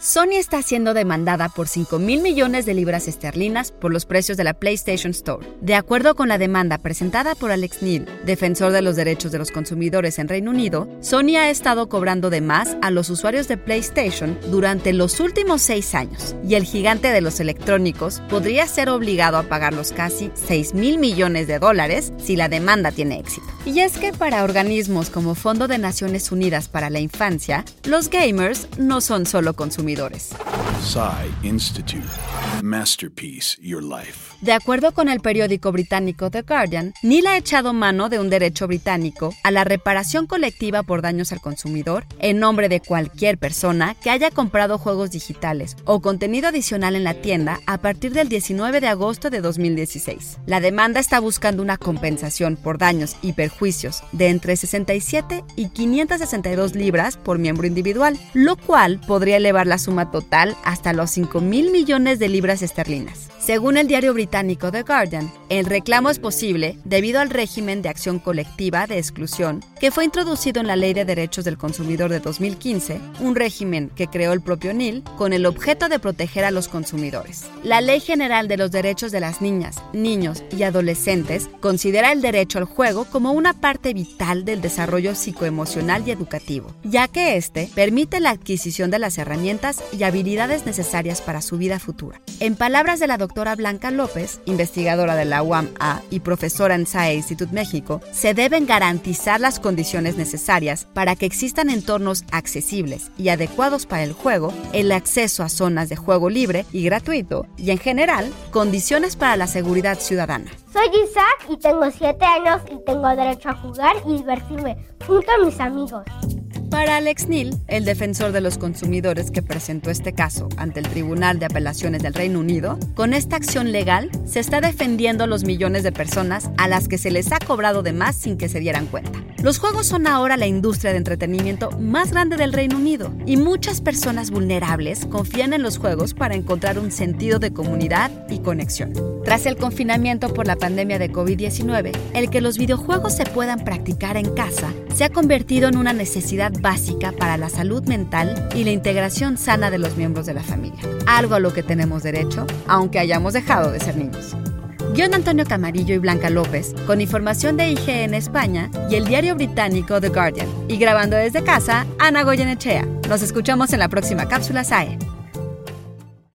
Sony está siendo demandada por 5 mil millones de libras esterlinas por los precios de la PlayStation Store. De acuerdo con la demanda presentada por Alex Neil, defensor de los derechos de los consumidores en Reino Unido, Sony ha estado cobrando de más a los usuarios de PlayStation durante los últimos seis años, y el gigante de los electrónicos podría ser obligado a pagar los casi 6 mil millones de dólares si la demanda tiene éxito. Y es que para organismos como Fondo de Naciones Unidas para la Infancia, los gamers no son solo consumidores Institute. Masterpiece Your Life. De acuerdo con el periódico británico The Guardian, Neil ha echado mano de un derecho británico a la reparación colectiva por daños al consumidor en nombre de cualquier persona que haya comprado juegos digitales o contenido adicional en la tienda a partir del 19 de agosto de 2016. La demanda está buscando una compensación por daños y perjuicios de entre 67 y 562 libras por miembro individual, lo cual podría elevar la suma total hasta los 5 mil millones de libras esterlinas. Según el diario británico The Guardian, el reclamo es posible debido al régimen de acción colectiva de exclusión que fue introducido en la Ley de Derechos del Consumidor de 2015, un régimen que creó el propio Neil con el objeto de proteger a los consumidores. La Ley General de los Derechos de las Niñas, Niños y Adolescentes considera el derecho al juego como una parte vital del desarrollo psicoemocional y educativo, ya que este permite la adquisición de las herramientas y habilidades necesarias para su vida futura. En palabras de la doctora Blanca López, investigadora de la UAM-A y profesora en SAE Institute México, se deben garantizar las condiciones necesarias para que existan entornos accesibles y adecuados para el juego, el acceso a zonas de juego libre y gratuito y, en general, condiciones para la seguridad ciudadana. Soy Isaac y tengo 7 años y tengo derecho a jugar y divertirme junto a mis amigos. Para Alex Neil, el defensor de los consumidores que presentó este caso ante el Tribunal de Apelaciones del Reino Unido, con esta acción legal se está defendiendo a los millones de personas a las que se les ha cobrado de más sin que se dieran cuenta. Los juegos son ahora la industria de entretenimiento más grande del Reino Unido y muchas personas vulnerables confían en los juegos para encontrar un sentido de comunidad y conexión. Tras el confinamiento por la pandemia de COVID-19, el que los videojuegos se puedan practicar en casa se ha convertido en una necesidad básica para la salud mental y la integración sana de los miembros de la familia, algo a lo que tenemos derecho, aunque hayamos dejado de ser niños. Guión Antonio Camarillo y Blanca López, con información de IGN en España y el diario británico The Guardian. Y grabando desde casa, Ana Goyenechea. Nos escuchamos en la próxima cápsula SAE.